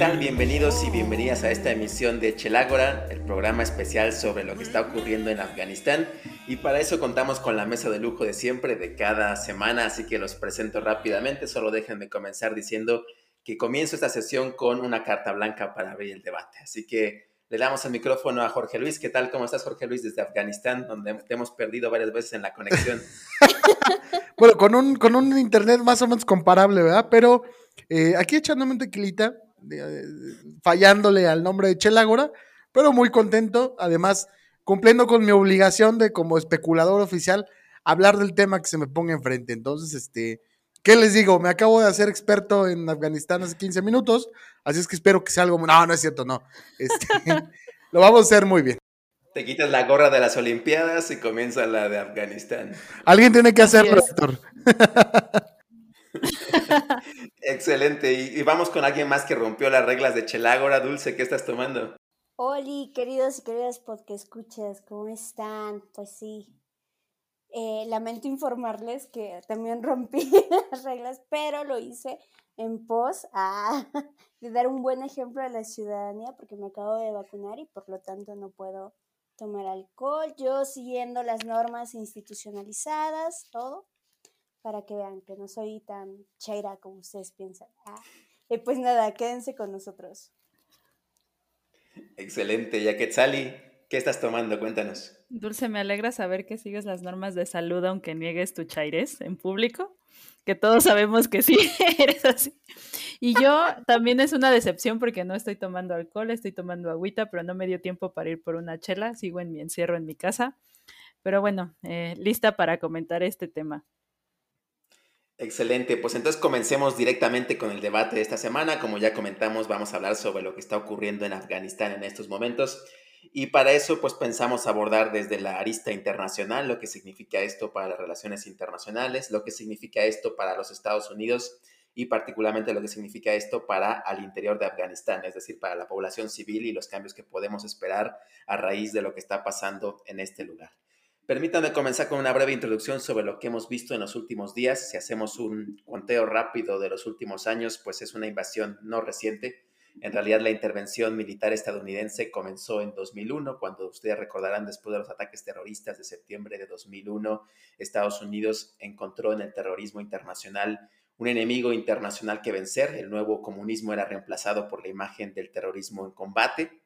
¿Qué tal? Bienvenidos y bienvenidas a esta emisión de Chelágora, el programa especial sobre lo que está ocurriendo en Afganistán. Y para eso contamos con la mesa de lujo de siempre, de cada semana, así que los presento rápidamente. Solo déjenme comenzar diciendo que comienzo esta sesión con una carta blanca para abrir el debate. Así que le damos el micrófono a Jorge Luis. ¿Qué tal? ¿Cómo estás, Jorge Luis, desde Afganistán, donde te hemos perdido varias veces en la conexión? bueno, con un, con un internet más o menos comparable, ¿verdad? Pero eh, aquí echándome un tequilita, fallándole al nombre de Chelágora, pero muy contento, además cumpliendo con mi obligación de como especulador oficial hablar del tema que se me ponga enfrente. Entonces, este, ¿qué les digo? Me acabo de hacer experto en Afganistán hace 15 minutos, así es que espero que sea algo... No, no es cierto, no. Este, lo vamos a hacer muy bien. Te quitas la gorra de las Olimpiadas y comienza la de Afganistán. Alguien tiene que hacerlo, doctor. Excelente. Y, vamos con alguien más que rompió las reglas de Chelágora. Dulce, ¿qué estás tomando? Hola, queridos y queridas podcast escuchas, ¿cómo están? Pues sí. Eh, lamento informarles que también rompí las reglas, pero lo hice en pos a, de dar un buen ejemplo a la ciudadanía porque me acabo de vacunar y por lo tanto no puedo tomar alcohol. Yo siguiendo las normas institucionalizadas, todo para que vean que no soy tan chaira como ustedes piensan. Ah, y pues nada, quédense con nosotros. Excelente, ya que Sally, ¿qué estás tomando? Cuéntanos. Dulce, me alegra saber que sigues las normas de salud aunque niegues tu chaires en público, que todos sabemos que sí, eres así. Y yo también es una decepción porque no estoy tomando alcohol, estoy tomando agüita, pero no me dio tiempo para ir por una chela, sigo en mi encierro en mi casa. Pero bueno, eh, lista para comentar este tema. Excelente, pues entonces comencemos directamente con el debate de esta semana. Como ya comentamos, vamos a hablar sobre lo que está ocurriendo en Afganistán en estos momentos. Y para eso, pues pensamos abordar desde la arista internacional lo que significa esto para las relaciones internacionales, lo que significa esto para los Estados Unidos y particularmente lo que significa esto para al interior de Afganistán, es decir, para la población civil y los cambios que podemos esperar a raíz de lo que está pasando en este lugar. Permítanme comenzar con una breve introducción sobre lo que hemos visto en los últimos días. Si hacemos un conteo rápido de los últimos años, pues es una invasión no reciente. En realidad la intervención militar estadounidense comenzó en 2001, cuando ustedes recordarán después de los ataques terroristas de septiembre de 2001, Estados Unidos encontró en el terrorismo internacional un enemigo internacional que vencer. El nuevo comunismo era reemplazado por la imagen del terrorismo en combate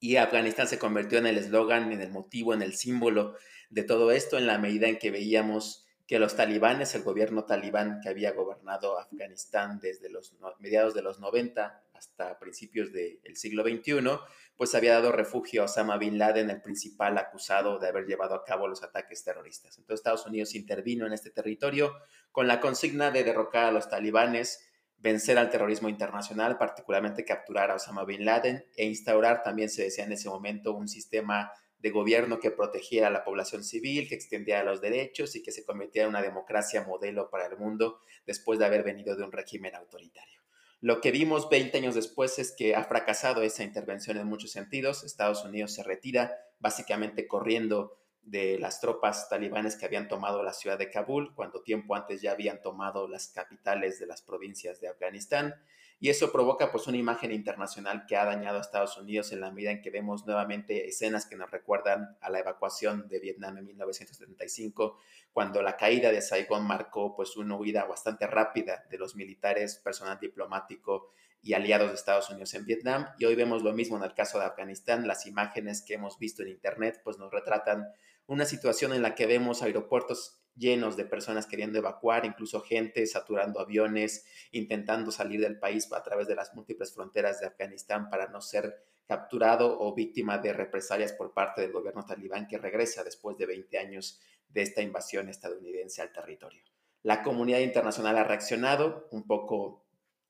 y Afganistán se convirtió en el eslogan, en el motivo, en el símbolo de todo esto en la medida en que veíamos que los talibanes, el gobierno talibán que había gobernado Afganistán desde los mediados de los 90 hasta principios del siglo XXI, pues había dado refugio a Osama Bin Laden, el principal acusado de haber llevado a cabo los ataques terroristas. Entonces Estados Unidos intervino en este territorio con la consigna de derrocar a los talibanes, vencer al terrorismo internacional, particularmente capturar a Osama Bin Laden e instaurar, también se decía en ese momento, un sistema de gobierno que protegiera a la población civil, que extendiera los derechos y que se convirtiera en una democracia modelo para el mundo después de haber venido de un régimen autoritario. Lo que vimos 20 años después es que ha fracasado esa intervención en muchos sentidos. Estados Unidos se retira básicamente corriendo de las tropas talibanes que habían tomado la ciudad de Kabul, cuando tiempo antes ya habían tomado las capitales de las provincias de Afganistán y eso provoca pues una imagen internacional que ha dañado a Estados Unidos en la medida en que vemos nuevamente escenas que nos recuerdan a la evacuación de Vietnam en 1975, cuando la caída de Saigón marcó pues una huida bastante rápida de los militares, personal diplomático y aliados de Estados Unidos en Vietnam. Y hoy vemos lo mismo en el caso de Afganistán. Las imágenes que hemos visto en Internet pues nos retratan una situación en la que vemos aeropuertos llenos de personas queriendo evacuar, incluso gente saturando aviones, intentando salir del país a través de las múltiples fronteras de Afganistán para no ser capturado o víctima de represalias por parte del gobierno talibán que regresa después de 20 años de esta invasión estadounidense al territorio. La comunidad internacional ha reaccionado un poco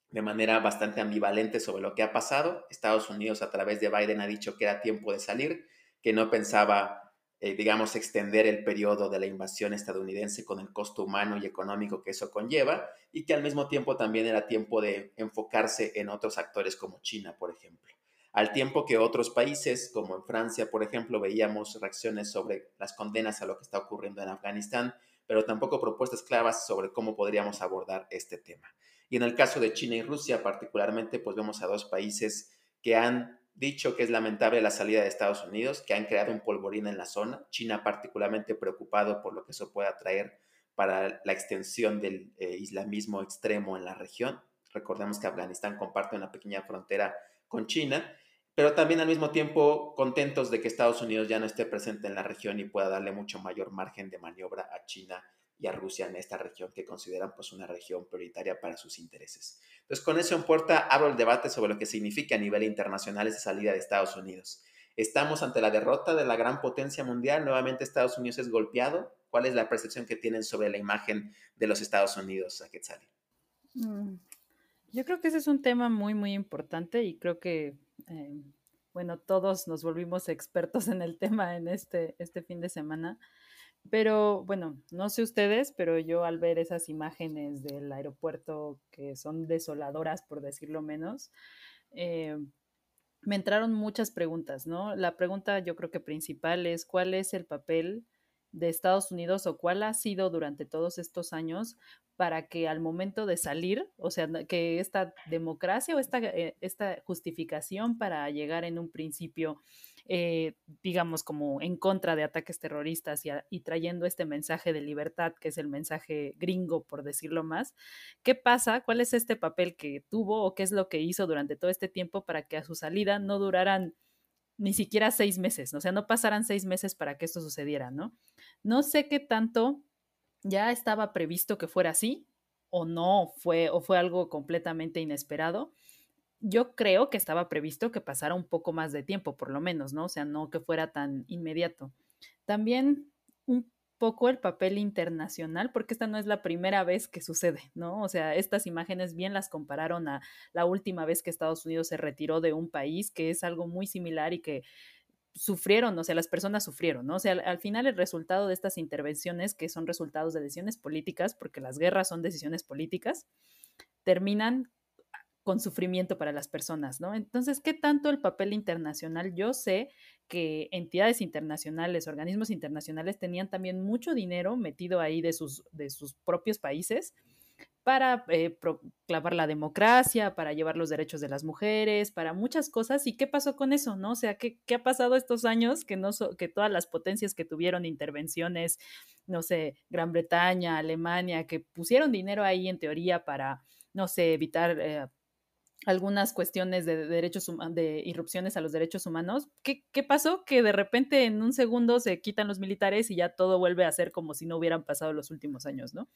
de manera bastante ambivalente sobre lo que ha pasado. Estados Unidos a través de Biden ha dicho que era tiempo de salir, que no pensaba eh, digamos, extender el periodo de la invasión estadounidense con el costo humano y económico que eso conlleva, y que al mismo tiempo también era tiempo de enfocarse en otros actores como China, por ejemplo. Al tiempo que otros países, como en Francia, por ejemplo, veíamos reacciones sobre las condenas a lo que está ocurriendo en Afganistán, pero tampoco propuestas claras sobre cómo podríamos abordar este tema. Y en el caso de China y Rusia particularmente, pues vemos a dos países que han dicho que es lamentable la salida de Estados Unidos, que han creado un polvorín en la zona. China particularmente preocupado por lo que eso pueda traer para la extensión del eh, islamismo extremo en la región. Recordemos que Afganistán comparte una pequeña frontera con China, pero también al mismo tiempo contentos de que Estados Unidos ya no esté presente en la región y pueda darle mucho mayor margen de maniobra a China y a Rusia en esta región que consideran pues una región prioritaria para sus intereses. Entonces con eso en puerta abro el debate sobre lo que significa a nivel internacional esa salida de Estados Unidos. ¿Estamos ante la derrota de la gran potencia mundial? ¿Nuevamente Estados Unidos es golpeado? ¿Cuál es la percepción que tienen sobre la imagen de los Estados Unidos, Quetzali? Mm, yo creo que ese es un tema muy, muy importante y creo que, eh, bueno, todos nos volvimos expertos en el tema en este, este fin de semana. Pero bueno, no sé ustedes, pero yo al ver esas imágenes del aeropuerto que son desoladoras, por decirlo menos, eh, me entraron muchas preguntas, ¿no? La pregunta yo creo que principal es cuál es el papel de Estados Unidos o cuál ha sido durante todos estos años para que al momento de salir, o sea, que esta democracia o esta, eh, esta justificación para llegar en un principio, eh, digamos, como en contra de ataques terroristas y, trayendo este mensaje de libertad, que es el mensaje gringo, por decirlo más, ¿qué pasa? ¿Cuál es este papel que tuvo o qué es lo que hizo durante todo este tiempo para que a su salida no duraran ni siquiera seis meses, o sea, no pasaran seis meses para que esto sucediera, ¿no? No sé qué tanto ya estaba previsto que fuera así o no fue o fue algo completamente inesperado. Yo creo que estaba previsto que pasara un poco más de tiempo, por lo menos, ¿no? O sea, no que fuera tan inmediato. También un poco el papel internacional, porque esta no es la primera vez que sucede, ¿no? O sea, estas imágenes bien las compararon a la última vez que Estados Unidos se retiró de un país, que es algo muy similar y que sufrieron, o sea, las personas sufrieron, ¿no? O sea, al, final el resultado de estas intervenciones, que son resultados de decisiones políticas, porque las guerras son decisiones políticas, terminan con sufrimiento para las personas, ¿no? Entonces, ¿qué tanto el papel internacional? Yo sé que entidades internacionales, organismos internacionales tenían también mucho dinero metido ahí de sus, de sus propios países para eh, proclamar la democracia, para llevar los derechos de las mujeres, para muchas cosas. ¿Y qué pasó con eso? ¿No? O sea, ¿qué, qué ha pasado estos años que, no que todas las potencias que tuvieron intervenciones, no sé, Gran Bretaña, Alemania, que pusieron dinero ahí en teoría para, no sé, evitar eh, algunas cuestiones de derechos de irrupciones a los derechos humanos. ¿Qué, ¿Qué, pasó? Que de repente en un segundo se quitan los militares y ya todo vuelve a ser como si no hubieran pasado los últimos años, ¿no?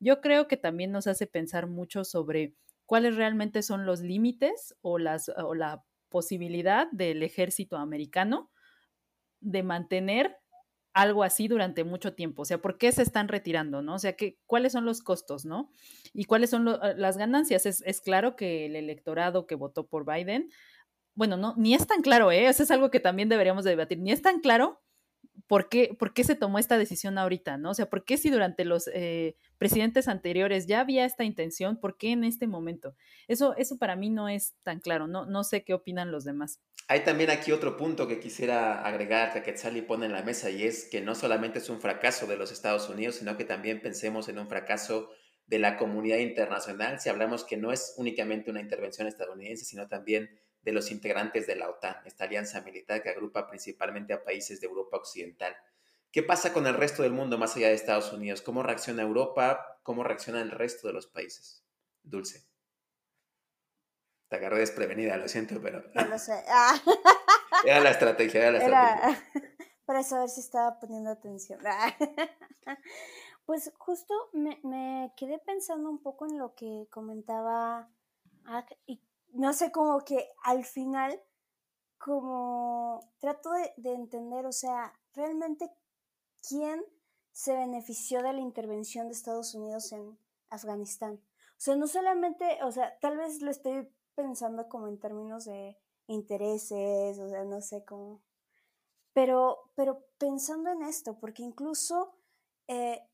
Yo creo que también nos hace pensar mucho sobre cuáles realmente son los límites o, las, o la posibilidad del ejército americano de mantener algo así durante mucho tiempo? O sea, ¿por qué se están retirando, no? O sea, ¿qué, ¿cuáles son los costos, no? ¿Y cuáles son eh, las ganancias? Es, es, claro que el electorado que votó por Biden, bueno, no, ni es tan claro, ¿eh? Eso es algo que también deberíamos de debatir, ni es tan claro ¿por qué, ¿por qué se tomó esta decisión ahorita? ¿no? O sea, ¿por qué si durante los eh, presidentes anteriores ya había esta intención, por qué en este momento? Eso, eso para mí no es tan claro, no, no sé qué opinan los demás. Hay también aquí otro punto que quisiera agregar que Quetzali pone en la mesa y es que no solamente es un fracaso de los Estados Unidos, sino que también pensemos en un fracaso de la comunidad internacional si hablamos que no es únicamente una intervención estadounidense, sino también de los integrantes de la OTAN, esta alianza militar que agrupa principalmente a países de Europa Occidental. ¿Qué pasa con el resto del mundo más allá de Estados Unidos? ¿Cómo reacciona Europa? ¿Cómo reacciona el resto de los países? Dulce. Te agarré desprevenida, lo siento, pero... No lo sé. Ah. Era la estrategia, era la estrategia. Para saber si estaba poniendo atención. Pues justo me, me, quedé pensando un poco en lo que comentaba y no sé, como que al final, como trato de, entender, o sea, realmente quién se benefició de la intervención de Estados Unidos en Afganistán. O sea, no solamente, o sea, tal vez lo estoy pensando como en términos de intereses, o sea, no sé cómo. Pero, pero pensando en esto, porque incluso eh,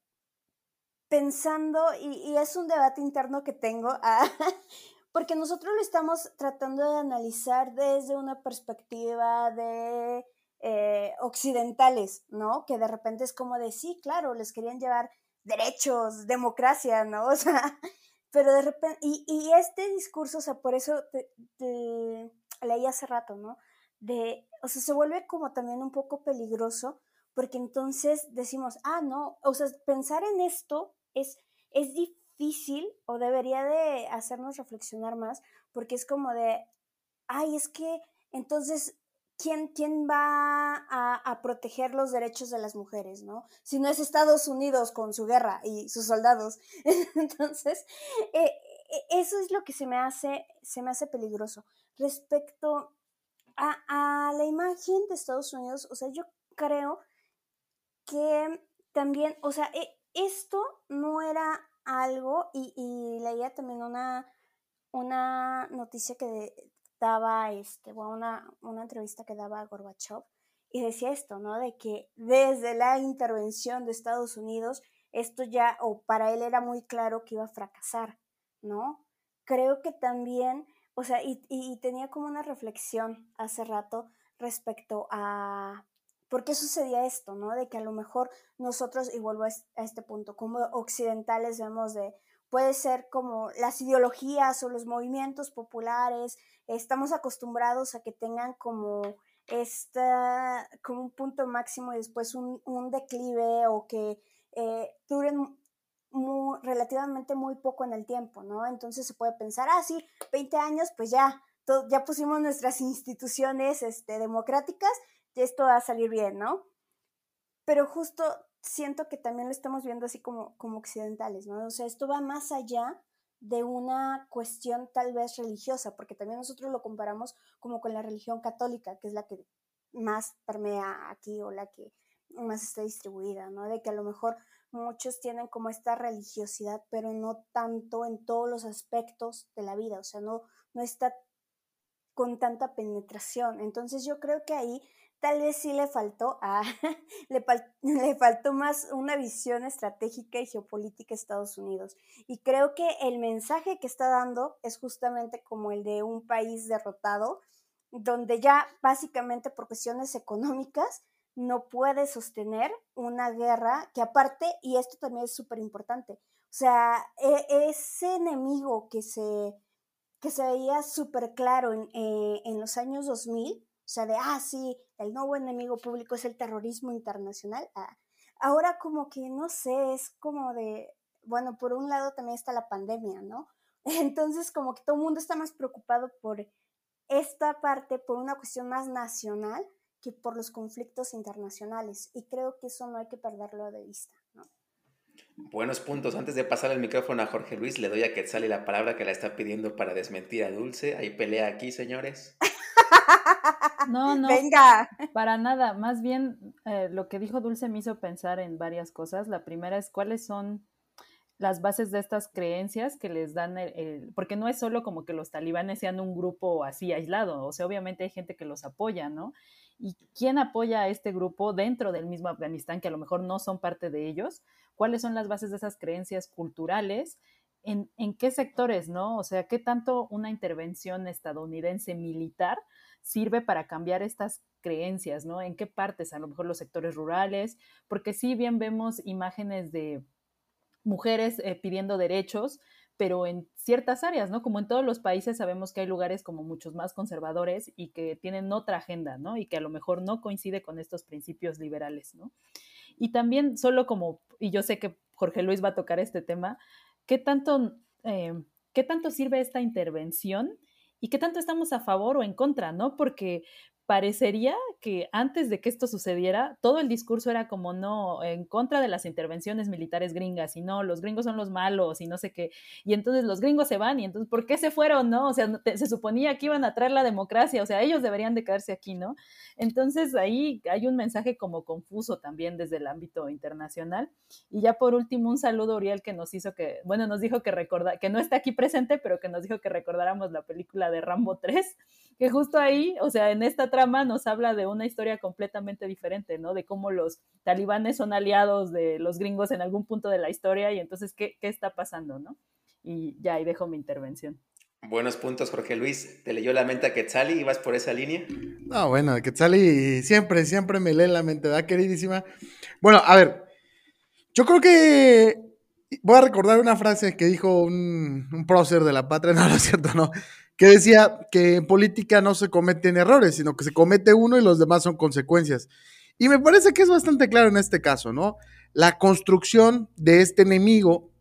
pensando, y, es un debate interno que tengo, ah, porque nosotros lo estamos tratando de analizar desde una perspectiva de eh, occidentales, ¿no? Que de repente es como de, sí, claro, les querían llevar derechos, democracia, ¿no? O sea, pero de repente, y, este discurso, o sea, por eso te, leí hace rato, ¿no? De, o sea, se vuelve como también un poco peligroso, porque entonces decimos, ah, no, o sea, pensar en esto es, es difícil o debería de hacernos reflexionar más, porque es como de, ay, es que entonces ¿quién, quién va a, proteger los derechos de las mujeres, no? Si no es Estados Unidos con su guerra y sus soldados. Entonces, eh, eh, eso es lo que se me hace, se me hace peligroso. Respecto a, la imagen de Estados Unidos, o sea, yo creo que también, o sea, e, esto no era algo, y, leía también una, una noticia que daba este, una, una entrevista que daba a Gorbachev y decía esto, ¿no? De que desde la intervención de Estados Unidos, esto ya, o para él era muy claro que iba a fracasar, ¿no? Creo que también, o sea, y tenía como una reflexión hace rato respecto a por qué sucedía esto, ¿no? De que a lo mejor nosotros, y vuelvo a este punto, como occidentales vemos de, puede ser como las ideologías o los movimientos populares, estamos acostumbrados a que tengan como esta, como un punto máximo y después un, declive o que eh, duren relativamente muy poco en el tiempo, ¿no? Entonces se puede pensar, ah, sí, 20 años, pues ya, ya pusimos nuestras instituciones este, democráticas esto va a salir bien, ¿no? Pero justo siento que también lo estamos viendo así como, como occidentales, ¿no? O sea, esto va más allá de una cuestión tal vez religiosa, porque también nosotros lo comparamos como con la religión católica, que es la que más permea aquí o la que más está distribuida, ¿no? De que a lo mejor muchos tienen como esta religiosidad, pero no tanto en todos los aspectos de la vida, o sea, no, no está con tanta penetración. Entonces yo creo que ahí tal vez sí le faltó a, le, le, faltó más una visión estratégica y geopolítica a Estados Unidos. Y creo que el mensaje que está dando es justamente como el de un país derrotado, donde ya básicamente por cuestiones económicas no puede sostener una guerra que aparte, y esto también es súper importante, o sea, e, ese enemigo que se, que se veía súper claro en, eh, en los años 2000, o sea, de, ah, sí, el nuevo enemigo público es el terrorismo internacional. Ah, ahora como que, no sé, es como de, bueno, por un lado también está la pandemia, ¿no? Entonces como que todo el mundo está más preocupado por esta parte, por una cuestión más nacional que por los conflictos internacionales. Y creo que eso no hay que perderlo de vista, ¿no? Buenos puntos. Antes de pasar el micrófono a Jorge Luis, le doy a Quetzal la palabra que la está pidiendo para desmentir a Dulce. Hay pelea aquí, señores. No, no. Venga. Para nada. Más bien, eh, lo que dijo Dulce me hizo pensar en varias cosas. La primera es cuáles son las bases de estas creencias que les dan el, porque no es solo como que los talibanes sean un grupo así aislado, o sea, obviamente hay gente que los apoya, ¿no? ¿Y quién apoya a este grupo dentro del mismo Afganistán, que a lo mejor no son parte de ellos? ¿Cuáles son las bases de esas creencias culturales? ¿En, en qué sectores, no? O sea, ¿qué tanto una intervención estadounidense militar sirve para cambiar estas creencias, ¿no? ¿En qué partes? A lo mejor los sectores rurales, porque sí bien vemos imágenes de mujeres eh, pidiendo derechos, pero en ciertas áreas, ¿no? Como en todos los países sabemos que hay lugares como muchos más conservadores y que tienen otra agenda, ¿no? Y que a lo mejor no coincide con estos principios liberales, ¿no? Y también solo como, y yo sé que Jorge Luis va a tocar este tema, ¿qué tanto, eh, ¿qué tanto sirve esta intervención y qué tanto estamos a favor o en contra, ¿no? Porque parecería que antes de que esto sucediera, todo el discurso era como no, en contra de las intervenciones militares gringas, y no, los gringos son los malos y no sé qué. Y entonces los gringos se van, y entonces, ¿por qué se fueron, no? O sea, se suponía que iban a traer la democracia, o sea, ellos deberían de quedarse aquí, ¿no? Entonces ahí hay un mensaje como confuso también desde el ámbito internacional. Y ya por último, un saludo a Uriel que nos hizo que, bueno, nos dijo que recorda, que no está aquí presente, pero que nos dijo que recordáramos la película de Rambo 3 que justo ahí, o sea, en esta trama nos habla de una historia completamente diferente, ¿no? De cómo los talibanes son aliados de los gringos en algún punto de la historia y entonces, ¿qué, qué está pasando, no? Y ya ahí dejo mi intervención. Buenos puntos, Jorge Luis. ¿Te leyó la mente a Quetzali y vas por esa línea? No, bueno, Quetzali siempre, siempre me lee la mente, ¿verdad, queridísima? Bueno, a ver, Yo creo que voy a recordar una frase que dijo un, un prócer de la patria, no, no es cierto, no, que decía que en política no se cometen errores, sino que se comete uno y los demás son consecuencias. Y me parece que es bastante claro en este caso, ¿no? La construcción de este enemigo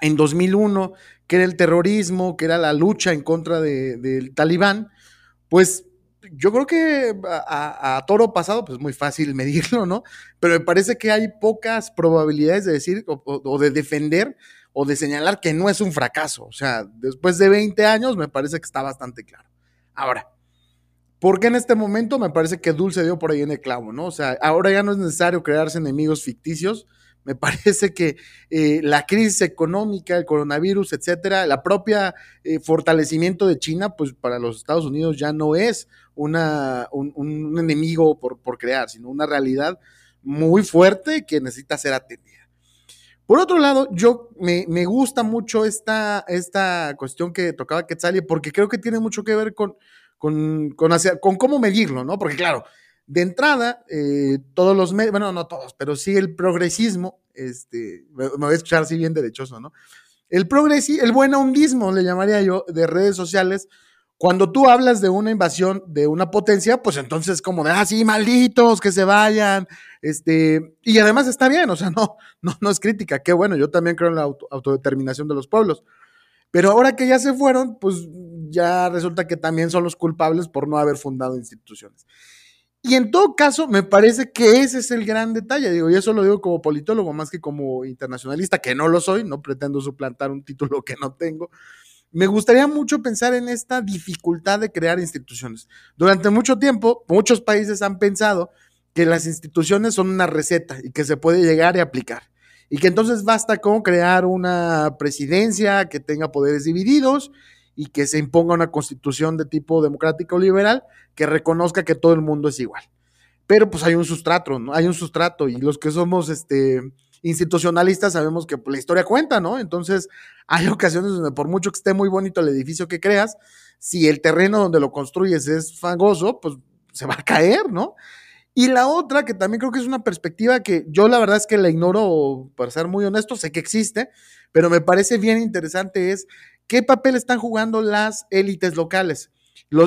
en 2001, que era el terrorismo, que era la lucha en contra de, del talibán, pues yo creo que a, toro pasado, pues muy fácil medirlo, ¿no? Pero me parece que hay pocas probabilidades de decir o, de defender o de señalar que no es un fracaso. O sea, después de 20 años me parece que está bastante claro. Ahora, ¿por qué en este momento me parece que Dulce dio por ahí en el clavo, ¿no? O sea, ahora ya no es necesario crearse enemigos ficticios. Me parece que eh, la crisis económica, el coronavirus, etcétera, la propia eh, fortalecimiento de China, pues para los Estados Unidos ya no es un, enemigo por, por, crear, sino una realidad muy fuerte que necesita ser atendida. Por otro lado, yo me, me gusta mucho esta, esta cuestión que tocaba Quetzalí, porque creo que tiene mucho que ver con, con, con, con cómo medirlo, ¿no? Porque claro, de entrada, eh, todos los medios, bueno, no todos, pero sí el progresismo, este, me, voy a escuchar así bien derechoso, ¿no? El progresismo, el buen le llamaría yo, de redes sociales, cuando tú hablas de una invasión de una potencia, pues entonces como de, ah, sí, malditos, que se vayan, este, y además está bien, o sea, no, no, no es crítica, qué bueno, yo también creo en la autodeterminación de los pueblos. Pero ahora que ya se fueron, pues ya resulta que también son los culpables por no haber fundado instituciones. Y en todo caso, me parece que ese es el gran detalle, digo, y eso lo digo como politólogo más que como internacionalista, que no lo soy, no pretendo suplantar un título que no tengo, me gustaría mucho pensar en esta dificultad de crear instituciones. Durante mucho tiempo, muchos países han pensado que las instituciones son una receta y que se puede llegar y aplicar. Y que entonces basta con crear una presidencia que tenga poderes divididos y que se imponga una constitución de tipo democrático liberal que reconozca que todo el mundo es igual. Pero pues hay un sustrato, ¿no? Hay un sustrato y los que somos este institucionalistas sabemos que la historia cuenta, ¿no? Entonces, hay ocasiones donde por mucho que esté muy bonito el edificio que creas, si el terreno donde lo construyes es fangoso, pues se va a caer, ¿no? Y la otra, que también creo que es una perspectiva que yo la verdad es que la ignoro, para ser muy honesto, sé que existe, pero me parece bien interesante es qué papel están jugando las élites locales,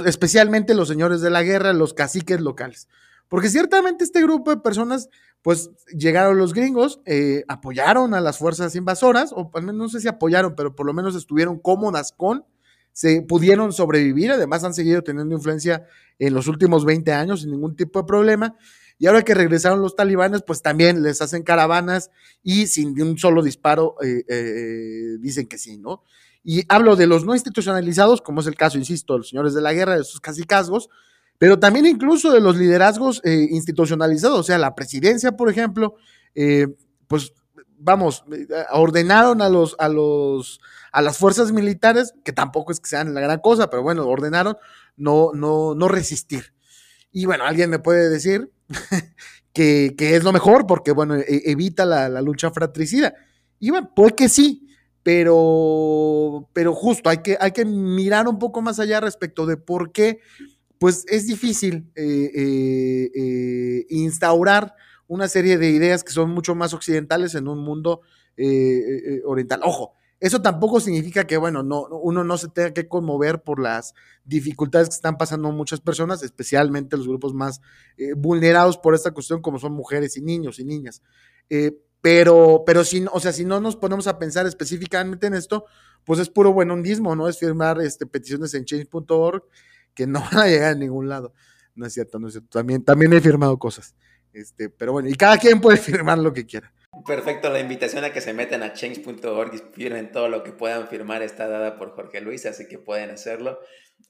especialmente los señores de la guerra, los caciques locales. Porque ciertamente este grupo de personas pues llegaron los gringos, eh, apoyaron a las fuerzas invasoras, o al menos no sé si apoyaron, pero por lo menos estuvieron cómodas con, se pudieron sobrevivir, además han seguido teniendo influencia en los últimos 20 años sin ningún tipo de problema. Y ahora que regresaron los talibanes, pues también les hacen caravanas y sin un solo disparo eh, eh, dicen que sí, ¿no? Y hablo de los no institucionalizados, como es el caso, insisto, de los señores de la guerra, de esos casicazgos, pero también incluso de los liderazgos eh, institucionalizados, o sea, la presidencia, por ejemplo, eh, pues vamos, eh, ordenaron a los, a los, a las fuerzas militares, que tampoco es que sean la gran cosa, pero bueno, ordenaron no, no, no resistir. Y bueno, alguien me puede decir que, es lo mejor, porque bueno, e, evita la, la, lucha fratricida. Y bueno, pues que sí, pero, pero justo hay que, hay que mirar un poco más allá respecto de por qué pues es difícil eh, eh, eh, instaurar una serie de ideas que son mucho más occidentales en un mundo oriental. Ojo, eso tampoco significa que, bueno, no, uno no se tenga que conmover por las dificultades que están pasando muchas personas, especialmente los grupos más vulnerados por esta cuestión, como son mujeres y niños y niñas. pero, pero si, o sea, si no nos ponemos a pensar específicamente en esto, pues es puro buenondismo, ¿no? Es firmar este, peticiones en change.org que no van a llegar a ningún lado. No es cierto, no es cierto. También, también he firmado cosas. Este, pero bueno, y cada quien puede firmar lo que quiera. Perfecto, la invitación a que se metan a change.org y firmen todo lo que puedan firmar está dada por Jorge Luis, así que pueden hacerlo.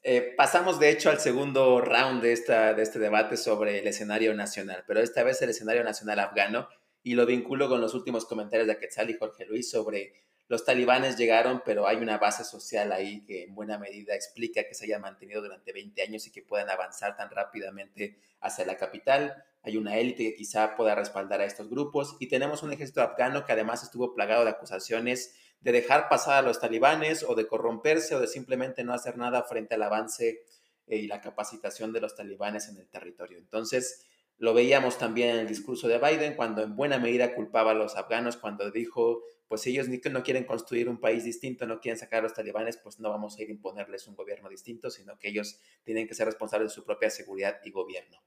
Eh, pasamos de hecho al segundo round de, esta, de este debate sobre el escenario nacional, pero esta vez el escenario nacional afgano y lo vinculo con los últimos comentarios de Quetzal y Jorge Luis sobre los talibanes llegaron, pero hay una base social ahí que en buena medida explica que se haya mantenido durante 20 años y que puedan avanzar tan rápidamente hacia la capital. Hay una élite que quizá pueda respaldar a estos grupos y tenemos un ejército afgano que además estuvo plagado de acusaciones de dejar pasar a los talibanes o de corromperse o de simplemente no hacer nada frente al avance eh, y la capacitación de los talibanes en el territorio. Entonces, Lo veíamos también en el discurso de Biden, cuando en buena medida culpaba a los afganos, cuando dijo, pues ellos ni que no quieren construir un país distinto, no quieren sacar a los talibanes, pues no vamos a ir a imponerles un gobierno distinto, sino que ellos tienen que ser responsables de su propia seguridad y gobierno.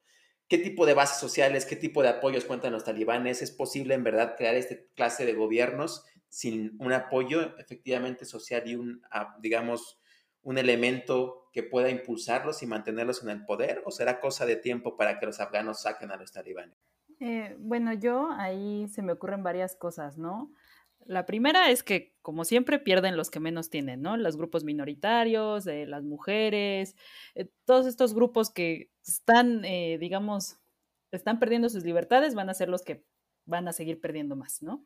¿Qué tipo de bases sociales, qué tipo de apoyos cuentan los talibanes? ¿Es posible en verdad crear este clase de gobiernos sin un apoyo efectivamente social y un, ah, digamos, un elemento que pueda impulsarlos y mantenerlos en el poder? ¿O será cosa de tiempo para que los afganos saquen a los talibanes? Eh, bueno, yo ahí se me ocurren varias cosas, ¿no? La primera es que, como siempre, pierden los que menos tienen, ¿no? Los grupos minoritarios, eh, las mujeres, eh, todos estos grupos que están, digamos, están perdiendo sus libertades, van a ser los que van a seguir perdiendo más, ¿no?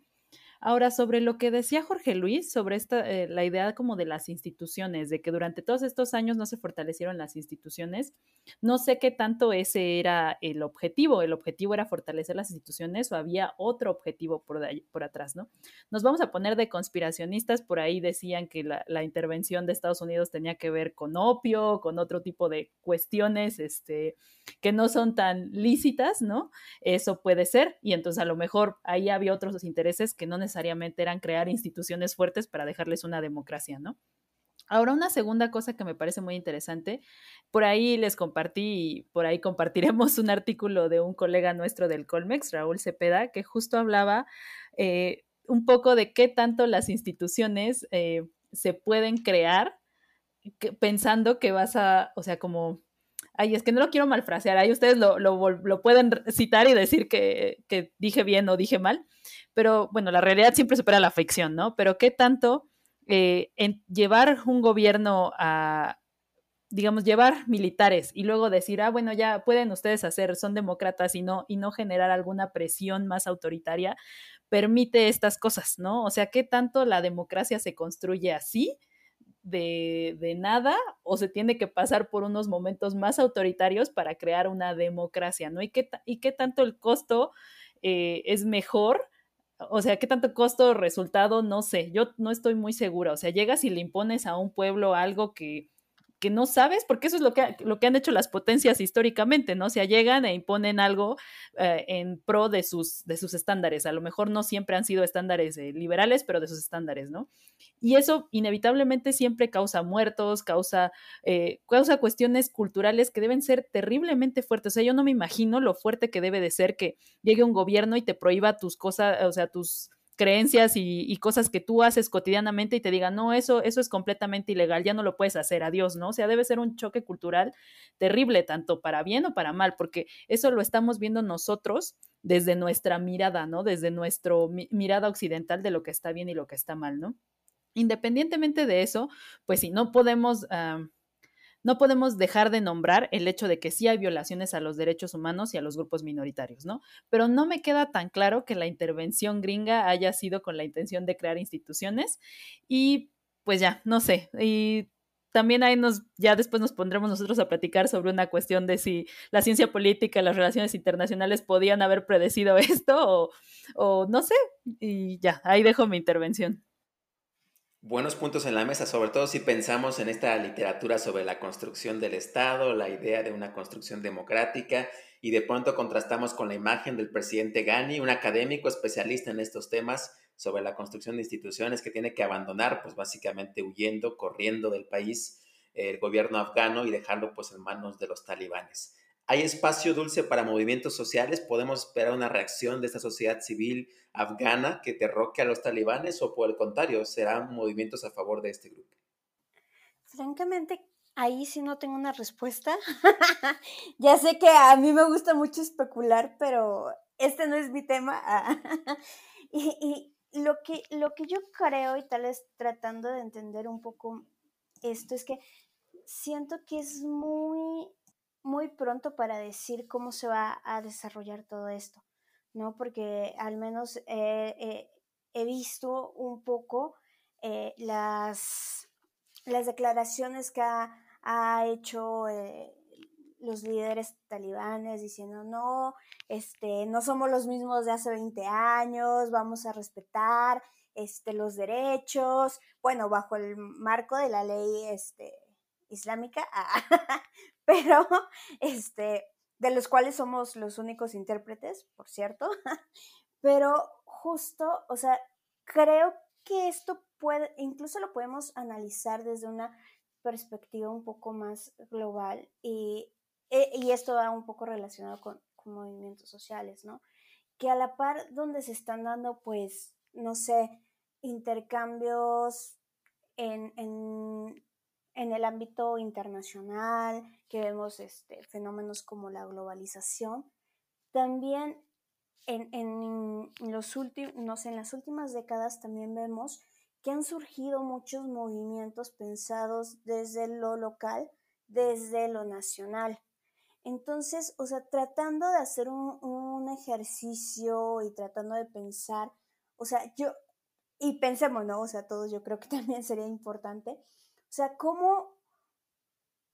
Ahora, sobre lo que decía Jorge Luis, sobre esta, eh, la idea como de las instituciones, de que durante todos estos años no se fortalecieron las instituciones, no sé qué tanto ese era el objetivo. El objetivo era fortalecer las instituciones o había otro objetivo por, por atrás, ¿no? Nos vamos a poner de conspiracionistas, por ahí decían que la, la, intervención de Estados Unidos tenía que ver con opio, con otro tipo de cuestiones este, que no son tan lícitas, ¿no? Eso puede ser, y entonces a lo mejor ahí había otros intereses que no necesariamente eran crear instituciones fuertes para dejarles una democracia, ¿no? Ahora, una segunda cosa que me parece muy interesante, por ahí les compartí, por ahí compartiremos un artículo de un colega nuestro del Colmex, Raúl Cepeda, que justo hablaba eh, un poco de qué tanto las instituciones eh, se pueden crear pensando que vas a, o sea, como ay, es que no lo quiero malfrasear, ahí ustedes lo, lo, pueden citar y decir que, dije bien o dije mal, pero bueno, la realidad siempre supera la ficción, ¿no? Pero qué tanto eh, en llevar un gobierno a, digamos, llevar militares y luego decir, ah, bueno, ya pueden ustedes hacer, son demócratas y no, y no generar alguna presión más autoritaria, permite estas cosas, ¿no? O sea, ¿qué tanto la democracia se construye así? de, nada o se tiene que pasar por unos momentos más autoritarios para crear una democracia, ¿no? ¿Y qué, y qué tanto el costo eh, es mejor? O sea, ¿qué tanto costo resultado? No sé, yo no estoy muy segura. O sea, llegas y le impones a un pueblo algo que, que no sabes, porque eso es lo que, lo que han hecho las potencias históricamente, ¿no? O sea, llegan e imponen algo eh, en pro de sus, de sus estándares. A lo mejor no siempre han sido estándares eh, liberales, pero de sus estándares, ¿no? Y eso inevitablemente siempre causa muertos, causa, eh, causa cuestiones culturales que deben ser terriblemente fuertes. O sea, yo no me imagino lo fuerte que debe de ser que llegue un gobierno y te prohíba tus cosas, o sea, tus creencias y, cosas que tú haces cotidianamente y te digan, no, eso, eso es completamente ilegal, ya no lo puedes hacer, adiós, ¿no? O sea, debe ser un choque cultural terrible, tanto para bien o para mal, porque eso lo estamos viendo nosotros desde nuestra mirada, ¿no? Desde nuestra mirada occidental de lo que está bien y lo que está mal, ¿no? Independientemente de eso, pues si no podemos... no podemos dejar de nombrar el hecho de que sí hay violaciones a los derechos humanos y a los grupos minoritarios, ¿no? Pero no me queda tan claro que la intervención gringa haya sido con la intención de crear instituciones y pues ya, no sé. Y también ahí nos, ya después nos pondremos nosotros a platicar sobre una cuestión de si la ciencia política, las relaciones internacionales podían haber predecido esto o, o no sé. Y ya, ahí dejo mi intervención buenos puntos en la mesa, sobre todo si pensamos en esta literatura sobre la construcción del Estado, la idea de una construcción democrática, y de pronto contrastamos con la imagen del presidente Ghani, un académico especialista en estos temas sobre la construcción de instituciones que tiene que abandonar, pues básicamente huyendo, corriendo del país, el gobierno afgano y dejarlo pues en manos de los talibanes. ¿Hay espacio dulce para movimientos sociales? ¿Podemos esperar una reacción de esta sociedad civil afgana que derroque a los talibanes o por el contrario, serán movimientos a favor de este grupo? Francamente, ahí sí no tengo una respuesta. ya sé que a mí me gusta mucho especular, pero este no es mi tema. y, y lo, que, lo que yo creo, y tal vez tratando de entender un poco esto, es que siento que es muy muy pronto para decir cómo se va a desarrollar todo esto, ¿no? Porque al menos he visto un poco eh, las, las declaraciones que ha, hecho eh, los líderes talibanes diciendo, no, este, no somos los mismos de hace 20 años, vamos a respetar este, los derechos, bueno, bajo el marco de la ley este, islámica, pero este, de los cuales somos los únicos intérpretes, por cierto, pero justo, o sea, creo que esto puede, incluso lo podemos analizar desde una perspectiva un poco más global y, e, y esto va un poco relacionado con, con movimientos sociales, ¿no? Que a la par donde se están dando, pues, no sé, intercambios en, en, en el ámbito internacional, que vemos este, fenómenos como la globalización, también en, en, los últimos, en las últimas décadas también vemos que han surgido muchos movimientos pensados desde lo local, desde lo nacional. Entonces, o sea, tratando de hacer un, un ejercicio y tratando de pensar, o sea, yo, y pensemos, ¿no? O sea, todos yo creo que también sería importante. O sea, ¿cómo,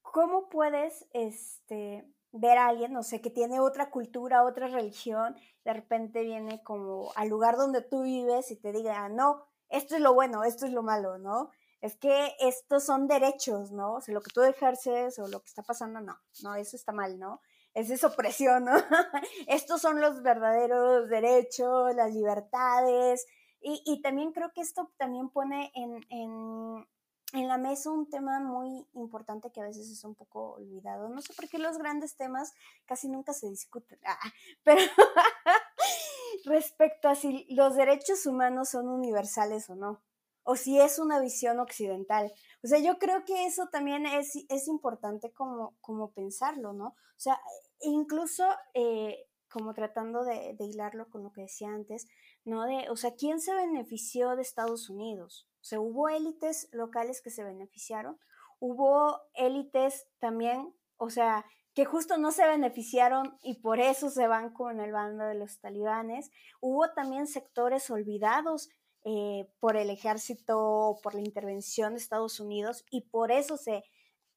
cómo puedes este, ver a alguien, no sé, que tiene otra cultura, otra religión, de repente viene como al lugar donde tú vives y te diga, ah, no, esto es lo bueno, esto es lo malo, ¿no? Es que estos son derechos, ¿no? O sea, lo que tú ejerces o lo que está pasando, no, no, eso está mal, ¿no? Esa es opresión, ¿no? estos son los verdaderos derechos, las libertades, y, y también creo que esto también pone en, en, en, la mesa un tema muy importante que a veces es un poco olvidado. No sé por qué los grandes temas casi nunca se discuten, ah, pero respecto a si los derechos humanos son universales o no, o si es una visión occidental. O sea, yo creo que eso también es, es importante como, como pensarlo, ¿no? O sea, incluso eh, como tratando de, de, hilarlo con lo que decía antes, ¿no? De, o sea, ¿quién se benefició de Estados Unidos? O sea, hubo élites locales que se beneficiaron, hubo élites también, o sea, que justo no se beneficiaron y por eso se van con el bando de los talibanes. Hubo también sectores olvidados eh, por el ejército, por la intervención de Estados Unidos y por eso se,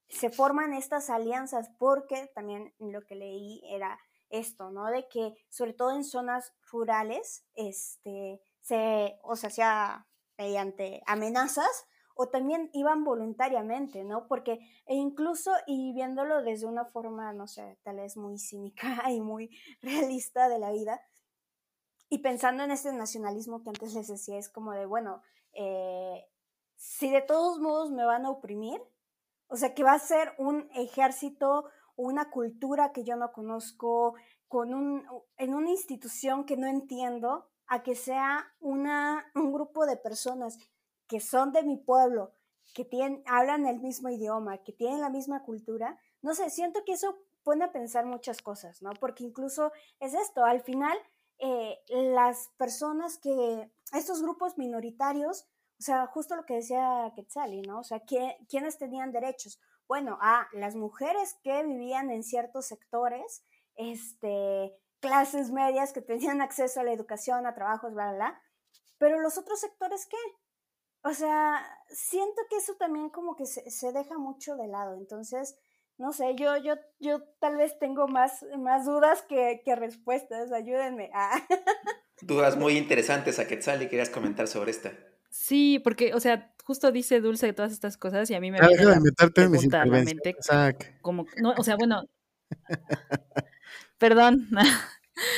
se forman estas alianzas, porque también lo que leí era esto, ¿no? De que sobre todo en zonas rurales, este, se, o sea, sea mediante amenazas o también iban voluntariamente, ¿no? Porque e incluso, y viéndolo desde una forma, no sé, tal vez muy cínica y muy realista de la vida, y pensando en este nacionalismo que antes les decía, es como de, bueno, eh, si de todos modos me van a oprimir, o sea, que va a ser un ejército una cultura que yo no conozco, con un, en una institución que no entiendo, a que sea una, un grupo de personas que son de mi pueblo, que tienen, hablan el mismo idioma, que tienen la misma cultura, no sé, siento que eso pone a pensar muchas cosas, ¿no? Porque incluso es esto, al final, eh, las personas que, estos grupos minoritarios, o sea, justo lo que decía Quetzali, ¿no? O sea, ¿quiénes tenían derechos? bueno, a las mujeres que vivían en ciertos sectores, este, clases medias que tenían acceso a la educación, a trabajos, bla, bla, bla. Pero los otros sectores, ¿qué? O sea, siento que eso también como que se, se deja mucho de lado. Entonces, no sé, yo, yo, yo tal vez tengo más, más dudas que, que respuestas. Ayúdenme. Ah. Dudas muy interesantes a Quetzal y querías comentar sobre esta. Sí, porque, o sea, justo dice Dulce de todas estas cosas y a mí me viene de meterte en mis mente, como, no, o sea, bueno, perdón.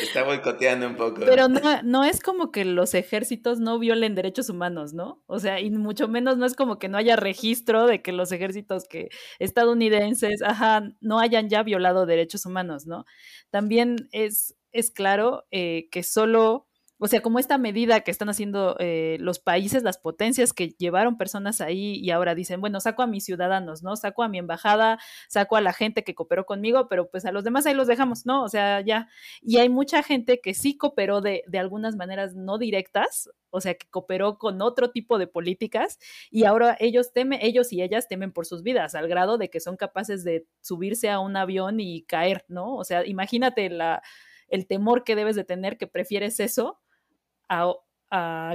Está boicoteando un poco. Pero no, no es como que los ejércitos no violen derechos humanos, ¿no? O sea, y mucho menos no es como que no haya registro de que los ejércitos que estadounidenses, ajá, no hayan ya violado derechos humanos, ¿no? También es, es claro eh, que solo o sea, como esta medida que están haciendo eh, los países, las potencias que llevaron personas ahí y ahora dicen, bueno, saco a mis ciudadanos, ¿no? Saco a mi embajada, saco a la gente que cooperó conmigo, pero pues a los demás ahí los dejamos, ¿no? O sea, ya. Y hay mucha gente que sí cooperó de, de algunas maneras no directas, o sea, que cooperó con otro tipo de políticas y ahora ellos temen, ellos y ellas temen por sus vidas, al grado de que son capaces de subirse a un avión y caer, ¿no? O sea, imagínate la, el temor que debes de tener que prefieres eso a,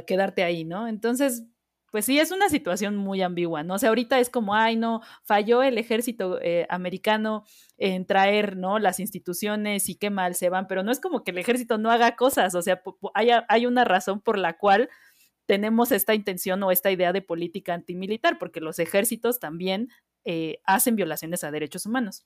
quedarte ahí, ¿no? Entonces, pues sí, es una situación muy ambigua, ¿no? O sea, ahorita es como, ay, no, falló el ejército eh, americano en traer, ¿no? Las instituciones y qué mal se van, pero no es como que el ejército no haga cosas, o sea, hay, hay una razón por la cual tenemos esta intención o esta idea de política antimilitar, porque los ejércitos también eh, hacen violaciones a derechos humanos.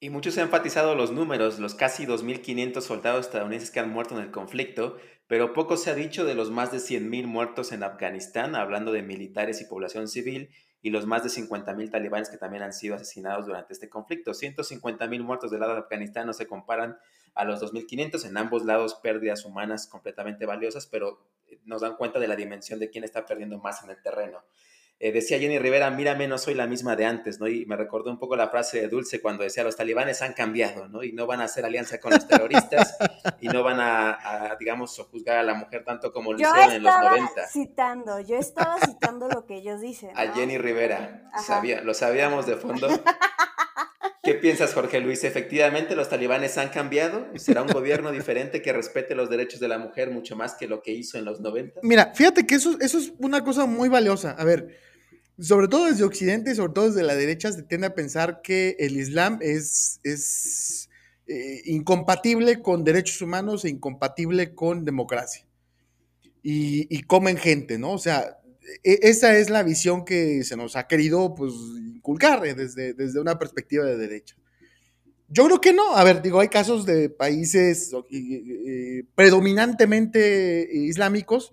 Y muchos han enfatizado los números, los casi 2.500 soldados estadounidenses que han muerto en el conflicto, pero poco se ha dicho de los más de 100.000 muertos en Afganistán, hablando de militares y población civil, y los más de 50.000 talibanes que también han sido asesinados durante este conflicto. 150.000 muertos del lado de Afganistán no se comparan a los 2.500, en ambos lados pérdidas humanas completamente valiosas, pero nos dan cuenta de la dimensión de quién está perdiendo más en el terreno. Eh, decía Jenny Rivera, mírame, no soy la misma de antes, ¿no? Y me recordó un poco la frase de Dulce cuando decía, los talibanes han cambiado, ¿no? Y no van a hacer alianza con los terroristas y no van a, digamos, juzgar a la mujer tanto como lo hicieron en los 90. citando, yo estaba citando lo que ellos dicen. A Jenny Rivera, sabía, lo sabíamos de fondo. ¿Qué piensas, Jorge Luis? ¿Efectivamente los talibanes han cambiado? ¿Será un gobierno diferente que respete los derechos de la mujer mucho más que lo que hizo en los 90? Mira, fíjate que eso, eso es una cosa muy valiosa. A ver, sobre todo desde Occidente sobre todo desde la derecha se tiende a pensar que el Islam es, es eh, incompatible con derechos humanos e incompatible con democracia. Y, comen gente, ¿no? O sea, e, esa es la visión que se nos ha querido pues, inculcar eh, desde, desde una perspectiva de derecha. Yo creo que no. A ver, digo, hay casos de países eh, predominantemente islámicos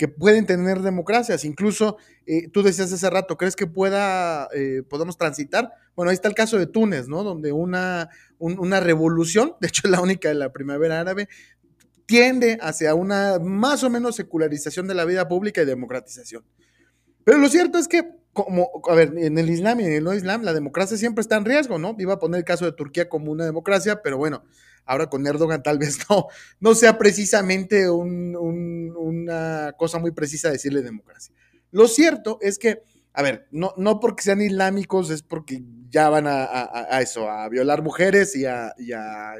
que pueden tener democracias. Incluso eh, tú decías hace rato, ¿crees que pueda, eh, podamos transitar? Bueno, ahí está el caso de Túnez, ¿no? Donde una, una revolución, de hecho la única de la primavera árabe, tiende hacia una más o menos secularización de la vida pública y democratización. Pero lo cierto es que, como, a ver, en el Islam y en el no Islam, la democracia siempre está en riesgo, ¿no? Iba a poner el caso de Turquía como una democracia, pero bueno, ahora con Erdogan tal vez no, no sea precisamente una cosa muy precisa decirle democracia. Lo cierto es que, a ver, no, no porque sean islámicos, es porque ya van a, eso, a violar mujeres y a,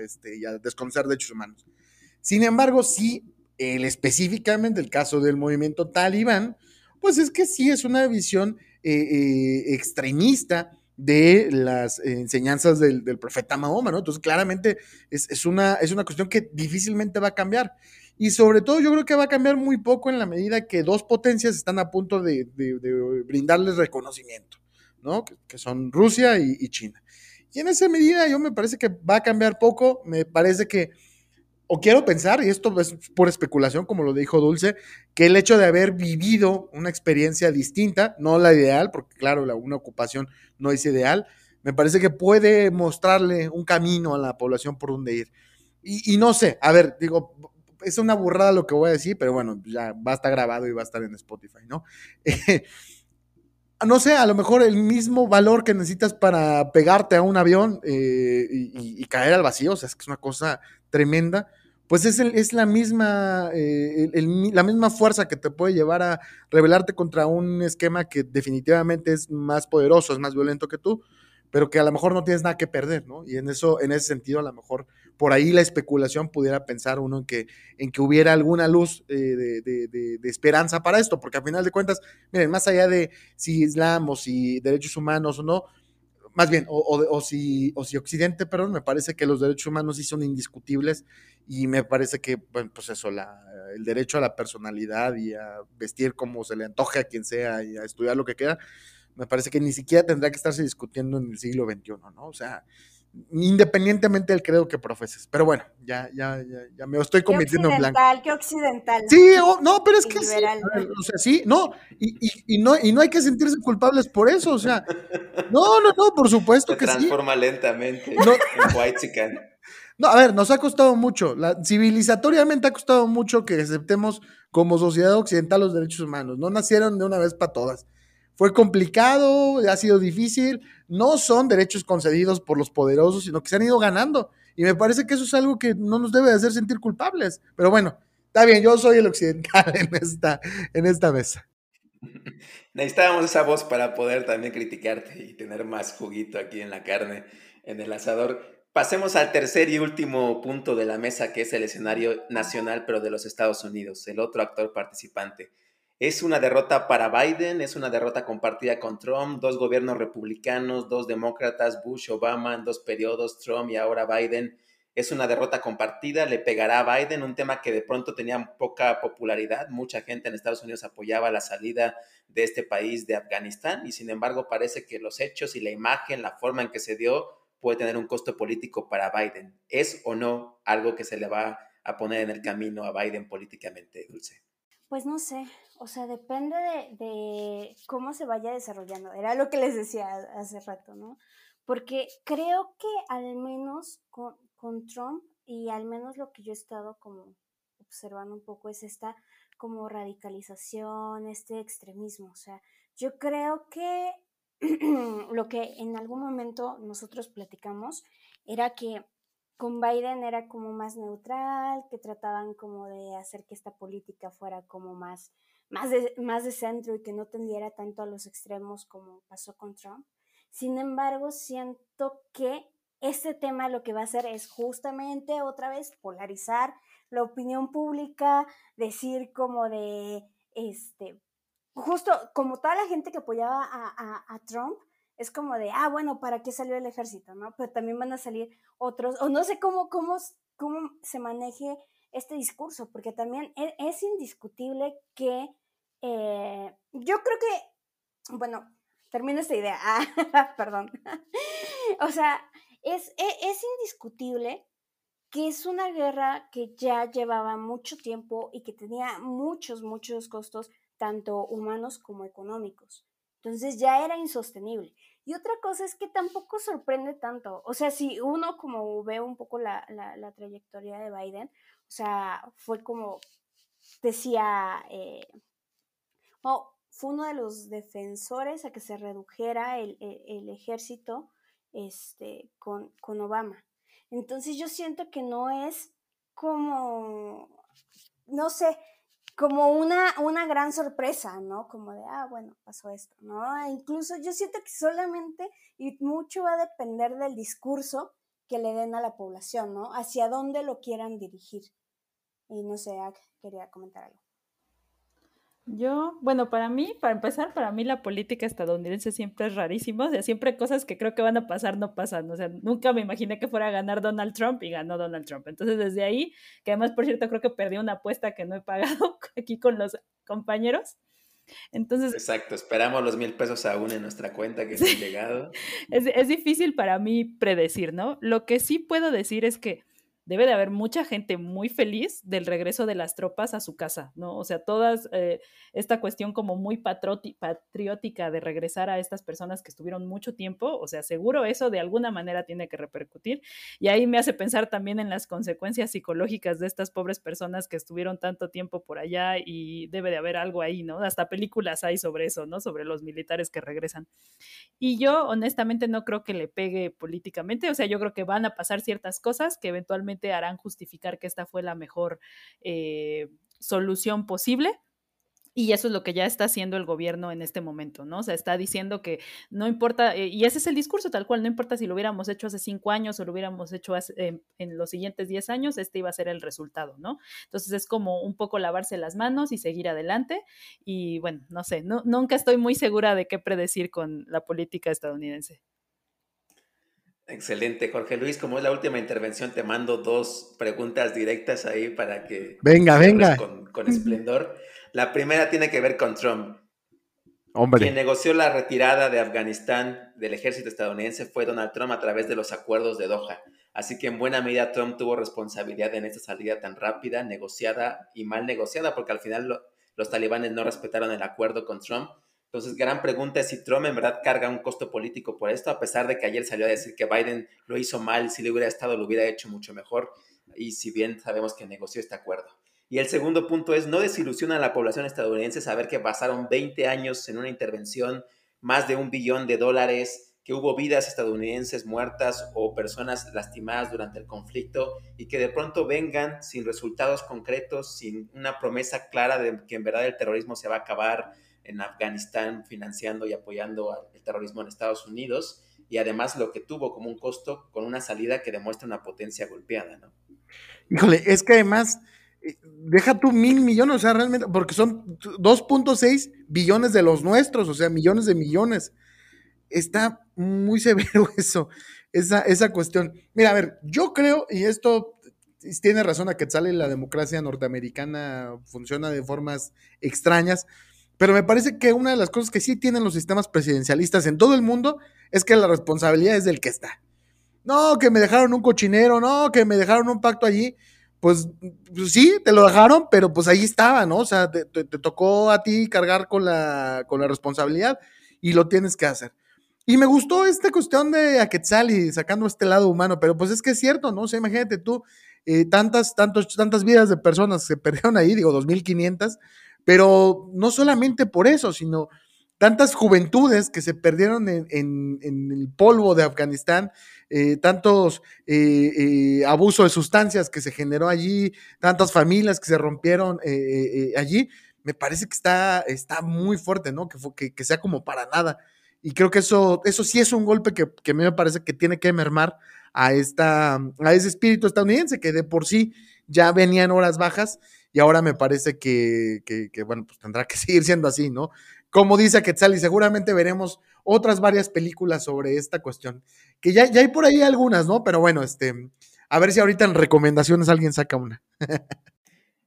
este, y a desconocer derechos humanos. Sin embargo, sí, el, específicamente el caso del movimiento talibán, pues es que sí es una visión eh, eh, extremista de las enseñanzas del, profeta Mahoma, ¿no? Entonces, claramente es, una, es una cuestión que difícilmente va a cambiar. Y sobre todo yo creo que va a cambiar muy poco en la medida que dos potencias están a punto de, brindarles reconocimiento, ¿no? Que, son Rusia y, China. Y en esa medida yo me parece que va a cambiar poco, me parece que o quiero pensar, y esto es por especulación, como lo dijo Dulce, que el hecho de haber vivido una experiencia distinta, no la ideal, porque claro, la, una ocupación no es ideal, me parece que puede mostrarle un camino a la población por donde ir. Y, no sé, a ver, digo, es una burrada lo que voy a decir, pero bueno, ya va a estar grabado y va a estar en Spotify, ¿no? no sé, a lo mejor el mismo valor que necesitas para pegarte a un avión eh, y, y, caer al vacío, o sea, es que es una cosa tremenda pues es, es la, misma, eh, la misma fuerza que te puede llevar a rebelarte contra un esquema que definitivamente es más poderoso, es más violento que tú, pero que a lo mejor no tienes nada que perder, ¿no? Y en eso, en ese sentido, a lo mejor por ahí la especulación pudiera pensar uno en que, en que hubiera alguna luz eh, de, de, esperanza para esto, porque a final de cuentas, miren, más allá de si Islam o si derechos humanos o no, más bien, o, si, o si Occidente, perdón, me parece que los derechos humanos sí son indiscutibles y me parece que, bueno, pues eso, la, el derecho a la personalidad y a vestir como se le antoje a quien sea y a estudiar lo que quiera, me parece que ni siquiera tendrá que estarse discutiendo en el siglo XXI, ¿no? O sea, independientemente del credo que profeses. Pero bueno, ya, ya, ya, ya me estoy convirtiendo en blanco. ¿Qué occidental? Sí, no, pero es que sí, o sea, sí, no y, y, no, y no hay que sentirse culpables por eso, o sea, no, no, no, por supuesto que sí. transforma lentamente no, en white No, a ver, nos ha costado mucho, la, civilizatoriamente ha costado mucho que aceptemos como sociedad occidental los derechos humanos, no nacieron de una vez para todas. Fue complicado, ha sido difícil, no son derechos concedidos por los poderosos, sino que se han ido ganando. Y me parece que eso es algo que no nos debe hacer sentir culpables. Pero bueno, está bien, yo soy el occidental en esta, en esta mesa. Necesitábamos esa voz para poder también criticarte y tener más juguito aquí en la carne, en el asador. Pasemos al tercer y último punto de la mesa, que es el escenario nacional, pero de los Estados Unidos, el otro actor participante. Es una derrota para Biden, es una derrota compartida con Trump, dos gobiernos republicanos, dos demócratas, Bush, Obama en dos periodos, Trump y ahora Biden. Es una derrota compartida, le pegará a Biden, un tema que de pronto tenía poca popularidad. Mucha gente en Estados Unidos apoyaba la salida de este país de Afganistán y sin embargo parece que los hechos y la imagen, la forma en que se dio, puede tener un costo político para Biden. ¿Es o no algo que se le va a poner en el camino a Biden políticamente, Dulce? Pues no sé, o sea, depende de, cómo se vaya desarrollando. Era lo que les decía hace rato, ¿no? Porque creo que al menos con, con Trump y al menos lo que yo he estado como observando un poco es esta como radicalización, este extremismo. O sea, yo creo que lo que en algún momento nosotros platicamos era que con Biden era como más neutral, que trataban como de hacer que esta política fuera como más, más, de, más de centro y que no tendiera tanto a los extremos como pasó con Trump. Sin embargo, siento que este tema lo que va a hacer es justamente otra vez polarizar la opinión pública, decir como de, este, justo como toda la gente que apoyaba a, Trump, es como de, ah, bueno, ¿para qué salió el ejército? ¿no? Pero también van a salir otros, o no sé cómo, cómo, cómo se maneje este discurso, porque también e, es, indiscutible que eh, yo creo que, bueno, termino esta idea, ah, perdón, o sea, es, e, es indiscutible que es una guerra que ya llevaba mucho tiempo y que tenía muchos, muchos costos, tanto humanos como económicos. Entonces ya era insostenible. Y otra cosa es que tampoco sorprende tanto. O sea, si uno como ve un poco la, trayectoria de Biden, o sea, fue como decía, eh, fue uno de los defensores a que se redujera el, ejército este, con, con Obama. Entonces yo siento que no es como, no sé, como una, una gran sorpresa, ¿no? Como de, ah, bueno, pasó esto, ¿no? Incluso yo siento que solamente y mucho va a depender del discurso que le den a la población, ¿no? Hacia dónde lo quieran dirigir. Y no sé, quería comentar algo. Yo, bueno, para mí, para empezar, para mí la política estadounidense siempre es rarísima, o sea, siempre cosas que creo que van a pasar no pasan, o sea, nunca me imaginé que fuera a ganar Donald Trump y ganó Donald Trump. Entonces, desde ahí, que además, por cierto, creo que perdí una apuesta que no he pagado aquí con los compañeros. Entonces, Exacto, esperamos los mil pesos aún en nuestra cuenta que se han llegado. Es, es difícil para mí predecir, ¿no? Lo que sí puedo decir es que debe de haber mucha gente muy feliz del regreso de las tropas a su casa, ¿no? O sea, todas eh, esta cuestión como muy patriótica de regresar a estas personas que estuvieron mucho tiempo, o sea, seguro eso de alguna manera tiene que repercutir. Y ahí me hace pensar también en las consecuencias psicológicas de estas pobres personas que estuvieron tanto tiempo por allá y debe de haber algo ahí, ¿no? Hasta películas hay sobre eso, ¿no? Sobre los militares que regresan. Y yo honestamente no creo que le pegue políticamente, o sea, yo creo que van a pasar ciertas cosas que eventualmente harán justificar que esta fue la mejor eh, solución posible. Y eso es lo que ya está haciendo el gobierno en este momento, ¿no? O sea, está diciendo que no importa, eh, y ese es el discurso tal cual, no importa si lo hubiéramos hecho hace cinco años o lo hubiéramos hecho en los siguientes diez años, este iba a ser el resultado, ¿no? Entonces es como un poco lavarse las manos y seguir adelante. Y bueno, no sé, nunca estoy muy segura de qué predecir con la política estadounidense. Excelente, Jorge Luis. Como es la última intervención, te mando dos preguntas directas ahí para que... Venga, venga. Con, esplendor. La primera tiene que ver con Trump. Hombre. Quien negoció la retirada de Afganistán del ejército estadounidense fue Donald Trump a través de los acuerdos de Doha. Así que en buena medida Trump tuvo responsabilidad en esta salida tan rápida, negociada y mal negociada, porque al final los talibanes no respetaron el acuerdo con Trump entonces, gran pregunta es si Trump en verdad carga un costo político por esto, a pesar de que ayer salió a decir que Biden lo hizo mal, si le hubiera estado lo hubiera hecho mucho mejor, y si bien sabemos que negoció este acuerdo. Y el segundo punto es, no desilusiona a la población estadounidense saber que pasaron 20 años en una intervención, más de un billón de dólares, que hubo vidas estadounidenses muertas o personas lastimadas durante el conflicto y que de pronto vengan sin resultados concretos, sin una promesa clara de que en verdad el terrorismo se va a acabar, en Afganistán financiando y apoyando el terrorismo en Estados Unidos y además lo que tuvo como un costo con una salida que demuestra una potencia golpeada, ¿no? Híjole, es que además, eh, deja tú mil millones, o sea, realmente, porque son 2.6 billones de los nuestros, o sea, millones de millones. Está muy severo eso, esa, esa cuestión. Mira, a ver, yo creo, y esto tiene razón a que sale la democracia norteamericana funciona de formas extrañas, pero me parece que una de las cosas que sí tienen los sistemas presidencialistas en todo el mundo es que la responsabilidad es del que está. no, que me dejaron un cochinero, no, que me dejaron un pacto allí, pues, pues sí, te lo dejaron, pero pues ahí estaba, ¿no? O sea, te, tocó a ti cargar con la, con la responsabilidad y lo tienes que hacer. Y me gustó esta cuestión de Aquetzali sacando este lado humano, pero pues es que es cierto, ¿no? O sea, imagínate tú, eh, tantas, tantos, tantas vidas de personas se perdieron ahí, digo, 2.500, pero no solamente por eso, sino tantas juventudes que se perdieron en, el polvo de Afganistán, eh, tantos eh, eh, abusos de sustancias que se generó allí, tantas familias que se rompieron allí, me parece que está, está muy fuerte, ¿no? Que, que, sea como para nada. Y creo que eso, eso sí es un golpe que, que a mí me parece que tiene que mermar a, esta, a ese espíritu estadounidense, que de por sí ya venía en horas bajas y ahora me parece que, bueno, pues tendrá que seguir siendo así, ¿no? como dice Quetzal, y seguramente veremos otras varias películas sobre esta cuestión. Que ya, ya hay por ahí algunas, ¿no? Pero bueno, este, a ver si ahorita en recomendaciones alguien saca una.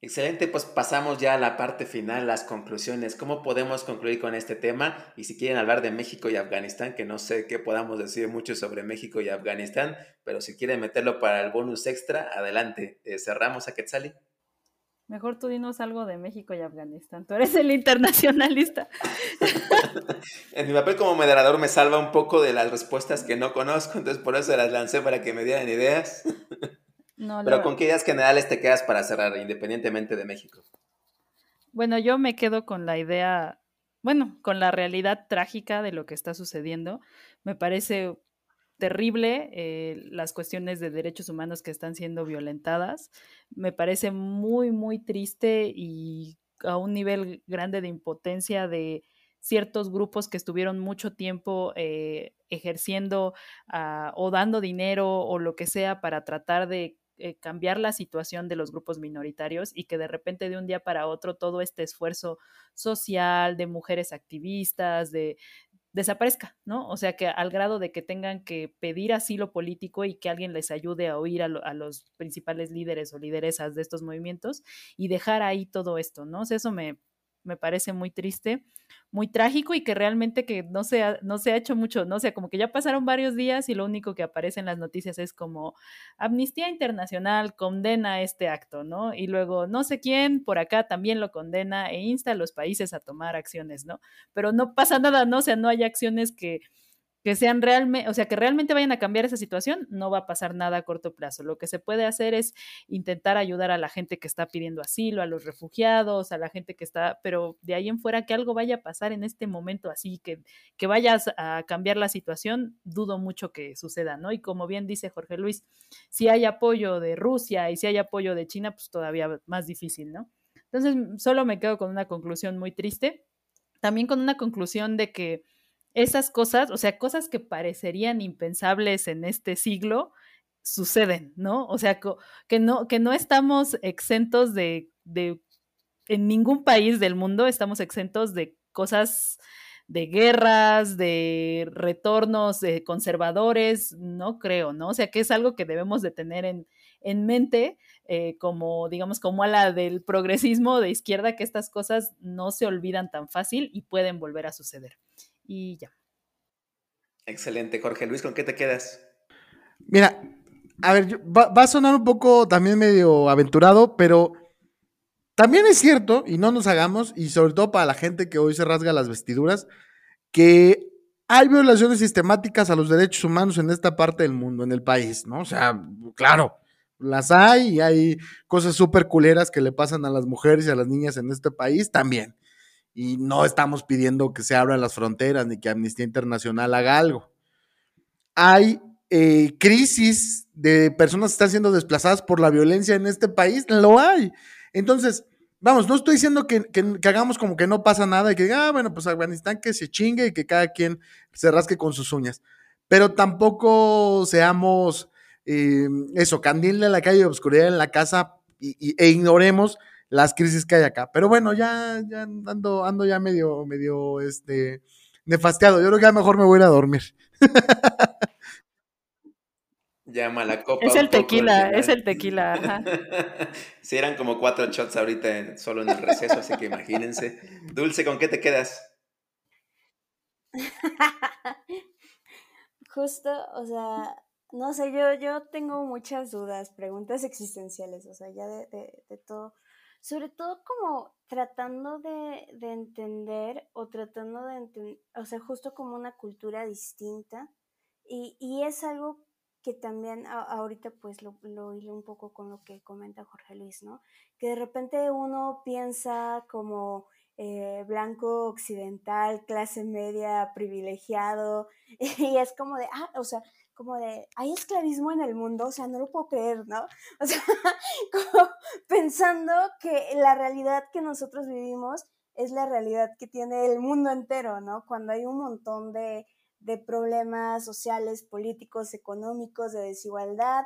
Excelente, pues pasamos ya a la parte final, las conclusiones. ¿Cómo podemos concluir con este tema? Y si quieren hablar de México y Afganistán, que no sé qué podamos decir mucho sobre México y Afganistán, pero si quieren meterlo para el bonus extra, adelante. Eh, cerramos a Quetzali. Mejor tú dinos algo de México y Afganistán. Tú eres el internacionalista. en mi papel como moderador me salva un poco de las respuestas que no conozco, entonces por eso las lancé para que me dieran ideas. Pero ¿con qué ideas generales te quedas para cerrar, independientemente de México? Bueno, yo me quedo con la idea, bueno, con la realidad trágica de lo que está sucediendo. Me parece terrible eh, las cuestiones de derechos humanos que están siendo violentadas. Me parece muy, muy triste y a un nivel grande de impotencia de ciertos grupos que estuvieron mucho tiempo eh, ejerciendo ah, o dando dinero o lo que sea para tratar de eh, cambiar la situación de los grupos minoritarios y que de repente de un día para otro todo este esfuerzo social de mujeres activistas, de, desaparezca, ¿no? O sea, que al grado de que tengan que pedir asilo político y que alguien les ayude a oír a, los principales líderes o lideresas de estos movimientos y dejar ahí todo esto, ¿no? O sea, eso me, me parece muy triste, muy trágico y que realmente que no se, ha, no se ha hecho mucho, ¿no? O sea, como que ya pasaron varios días y lo único que aparece en las noticias es como Amnistía Internacional condena este acto, ¿no? Y luego no sé quién por acá también lo condena e insta a los países a tomar acciones, ¿no? Pero no pasa nada, ¿no? O sea, no hay acciones que que sean realmente, o sea, que realmente vayan a cambiar esa situación, no va a pasar nada a corto plazo. Lo que se puede hacer es intentar ayudar a la gente que está pidiendo asilo, a los refugiados, a la gente que está, pero de ahí en fuera que algo vaya a pasar en este momento así, que, que vayas a cambiar la situación, dudo mucho que suceda, ¿no? Y como bien dice Jorge Luis, si hay apoyo de Rusia y si hay apoyo de China, pues todavía más difícil, ¿no? Entonces, solo me quedo con una conclusión muy triste, también con una conclusión de que esas cosas, o sea, cosas que parecerían impensables en este siglo, suceden, ¿no? O sea, que no, que no estamos exentos de, de, en ningún país del mundo estamos exentos de cosas de guerras, de retornos de conservadores, no creo, ¿no? O sea, que es algo que debemos de tener en, en mente, eh, como, digamos, como a la del progresismo de izquierda, que estas cosas no se olvidan tan fácil y pueden volver a suceder y ya. Excelente, Jorge Luis, ¿con qué te quedas? Mira, a ver, va, a sonar un poco también medio aventurado, pero también es cierto, y no nos hagamos, y sobre todo para la gente que hoy se rasga las vestiduras, que hay violaciones sistemáticas a los derechos humanos en esta parte del mundo, en el país, ¿no? O sea, claro, las hay y hay cosas súper culeras que le pasan a las mujeres y a las niñas en este país también y no estamos pidiendo que se abran las fronteras ni que Amnistía Internacional haga algo. Hay eh, crisis de personas que están siendo desplazadas por la violencia en este país, lo hay. Entonces, vamos, no estoy diciendo que, hagamos como que no pasa nada y que, ah, bueno, pues Afganistán que se chingue y que cada quien se rasque con sus uñas, pero tampoco seamos eh, eso, candil en la calle y obscuridad en la casa e ignoremos las crisis que hay acá. Pero bueno, ya, ya ando, ando ya medio, medio, este, nefasteado. Yo creo que ya mejor me voy a ir a dormir. Llama la copa. Es el tequila, es el tequila. sí, eran como cuatro shots ahorita solo en el receso, así que imagínense. Dulce, ¿con qué te quedas? Justo, o sea, No sé, yo, yo tengo muchas dudas, preguntas existenciales, o sea, ya de, de, todo. Sobre todo como tratando de, de entender o tratando de entender, o sea, justo como una cultura distinta. Y, y es algo que también ahorita pues lo, lo hilo un poco con lo que comenta Jorge Luis, ¿no? Que de repente uno piensa como eh, blanco occidental, clase media, privilegiado, y es como de, ah, o sea, como de, hay esclavismo en el mundo, o sea, no lo puedo creer, ¿no? O sea, como pensando que la realidad que nosotros vivimos es la realidad que tiene el mundo entero, ¿no? Cuando hay un montón de de problemas sociales, políticos, económicos, de desigualdad,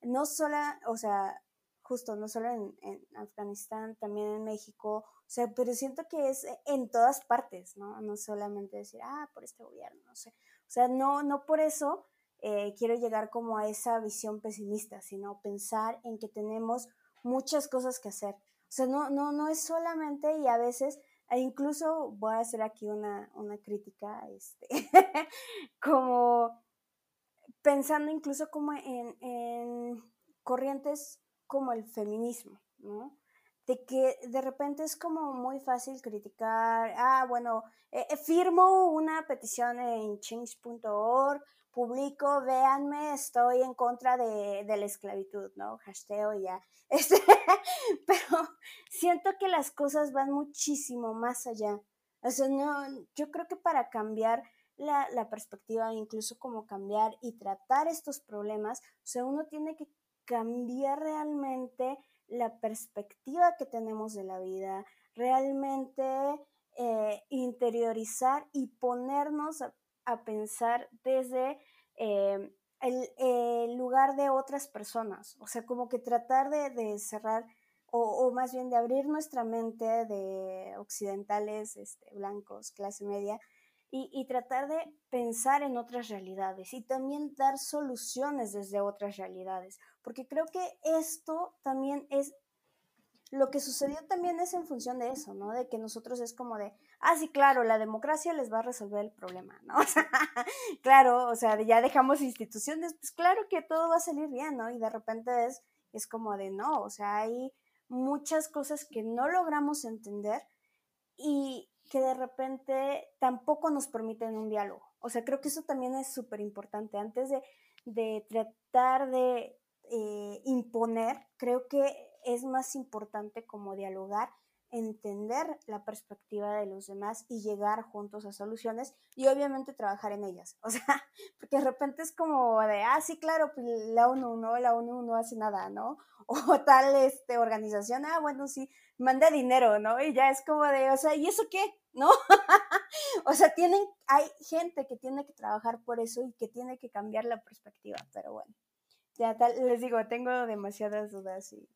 no solo, o sea, justo, no solo en, Afganistán, también en México, o sea, pero siento que es en todas partes, ¿no? No solamente decir, ah, por este gobierno, no sé. O sea, no, no por eso eh, quiero llegar como a esa visión pesimista, sino pensar en que tenemos muchas cosas que hacer. O sea, no, no, no es solamente y a veces e incluso voy a hacer aquí una, crítica, este, como pensando incluso como en, corrientes como el feminismo, ¿no? De que de repente es como muy fácil criticar, ah, bueno, eh, eh, firmo una petición en change.org, publico, véanme, estoy en contra de, la esclavitud, ¿no? Hashtag y ya. Este, pero siento que las cosas van muchísimo más allá. O sea, no, yo creo que para cambiar la, la perspectiva, incluso como cambiar y tratar estos problemas, o sea, uno tiene que cambiar realmente la perspectiva que tenemos de la vida, realmente eh, interiorizar y ponernos a, pensar desde eh, el, lugar de otras personas, o sea, como que tratar de, cerrar o, más bien de abrir nuestra mente de occidentales, este, blancos, clase media, y, y, tratar de pensar en otras realidades y también dar soluciones desde otras realidades, porque creo que esto también es lo que sucedió también es en función de eso, ¿no? De que nosotros es como de, ah, sí, claro, la democracia les va a resolver el problema, ¿no? Claro, o sea, ya dejamos instituciones, pues claro que todo va a salir bien, ¿no? Y de repente es, es como de, no, o sea, hay muchas cosas que no logramos entender y que de repente tampoco nos permiten un diálogo. O sea, creo que eso también es súper importante. Antes de, de tratar de eh, imponer, creo que es más importante como dialogar, entender la perspectiva de los demás y llegar juntos a soluciones y obviamente trabajar en ellas. O sea, porque de repente es como de, ah, sí, claro, pues la ONU no, la ONU no hace nada, ¿no? O tal este, organización, ah, bueno, sí, manda dinero, ¿no? Y ya es como de, o sea, ¿y eso qué? ¿No? o sea, tienen, hay gente que tiene que trabajar por eso y que tiene que cambiar la perspectiva, pero bueno, ya tal, les digo, tengo demasiadas dudas y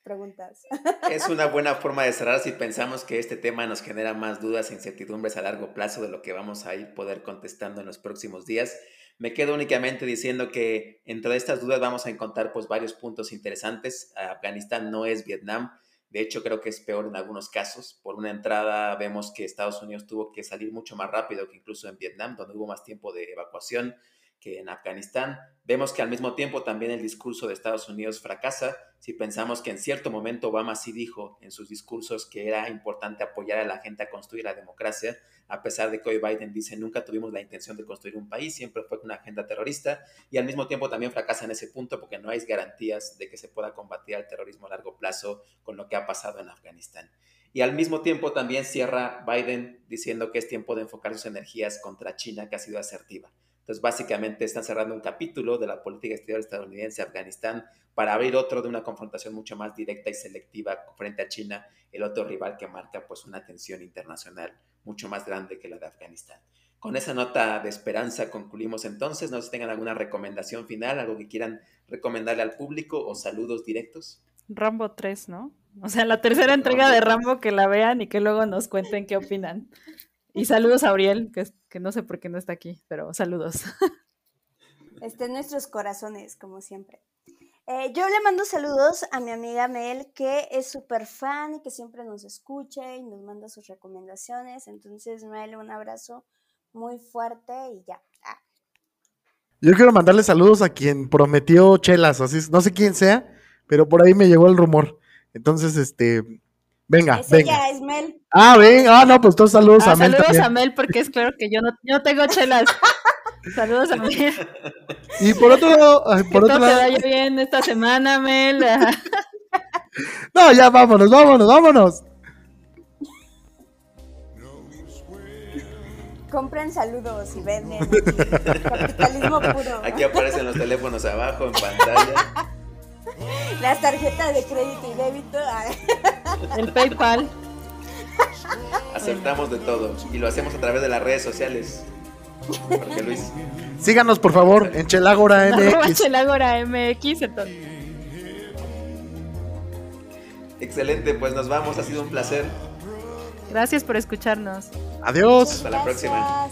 preguntas. Es una buena forma de cerrar si pensamos que este tema nos genera más dudas e incertidumbres a largo plazo de lo que vamos a ir poder contestando en los próximos días. Me quedo únicamente diciendo que entre estas dudas vamos a encontrar pues varios puntos interesantes. Afganistán no es Vietnam. De hecho, creo que es peor en algunos casos. Por una entrada vemos que Estados Unidos tuvo que salir mucho más rápido que incluso en Vietnam, donde hubo más tiempo de evacuación que en Afganistán. Vemos que al mismo tiempo también el discurso de Estados Unidos fracasa si pensamos que en cierto momento Obama sí dijo en sus discursos que era importante apoyar a la gente a construir la democracia, a pesar de que hoy Biden dice nunca tuvimos la intención de construir un país, siempre fue una agenda terrorista, y al mismo tiempo también fracasa en ese punto porque no hay garantías de que se pueda combatir el terrorismo a largo plazo con lo que ha pasado en Afganistán. Y al mismo tiempo también cierra Biden diciendo que es tiempo de enfocar sus energías contra China, que ha sido asertiva. Entonces, básicamente están cerrando un capítulo de la política exterior estadounidense Afganistán para abrir otro de una confrontación mucho más directa y selectiva frente a China, el otro rival que marca pues una tensión internacional mucho más grande que la de Afganistán. Con esa nota de esperanza concluimos entonces. No sé si tengan alguna recomendación final, algo que quieran recomendarle al público o saludos directos. Rambo 3, ¿no? O sea, la tercera entrega de Rambo que la vean y que luego nos cuenten qué opinan. Y saludos a Auriel, que, que no sé por qué no está aquí, pero saludos. Este, nuestros corazones, como siempre. Eh, yo le mando saludos a mi amiga Mel, que es súper fan y que siempre nos escucha y nos manda sus recomendaciones. Entonces, Mel, un abrazo muy fuerte y ya. Ah. Yo quiero mandarle saludos a quien prometió chelas, así es, no sé quién sea, pero por ahí me llegó el rumor. Entonces, este, venga, Ese venga. ya es Mel. Ah, ven, ah, no, pues todos saludos Ah, a Mel saludos también. a Mel porque es claro que yo no, yo no tengo chelas. saludos a Mel. Y por otro lado, Que por otro te lado, vaya bien esta semana, Mel. No, ya vámonos, vámonos, vámonos. Compren saludos y venden. Capitalismo puro. Aquí aparecen los teléfonos abajo en pantalla. Las tarjetas de crédito y débito. ay, El PayPal. Aceptamos de todo y lo hacemos a través de las redes sociales. Jorge Luis. Síganos, por favor, en Chelágora Arroba MX. Chelagora MX. entonces. Excelente, pues nos vamos, ha sido un placer. Gracias por escucharnos. Adiós. Hasta la próxima.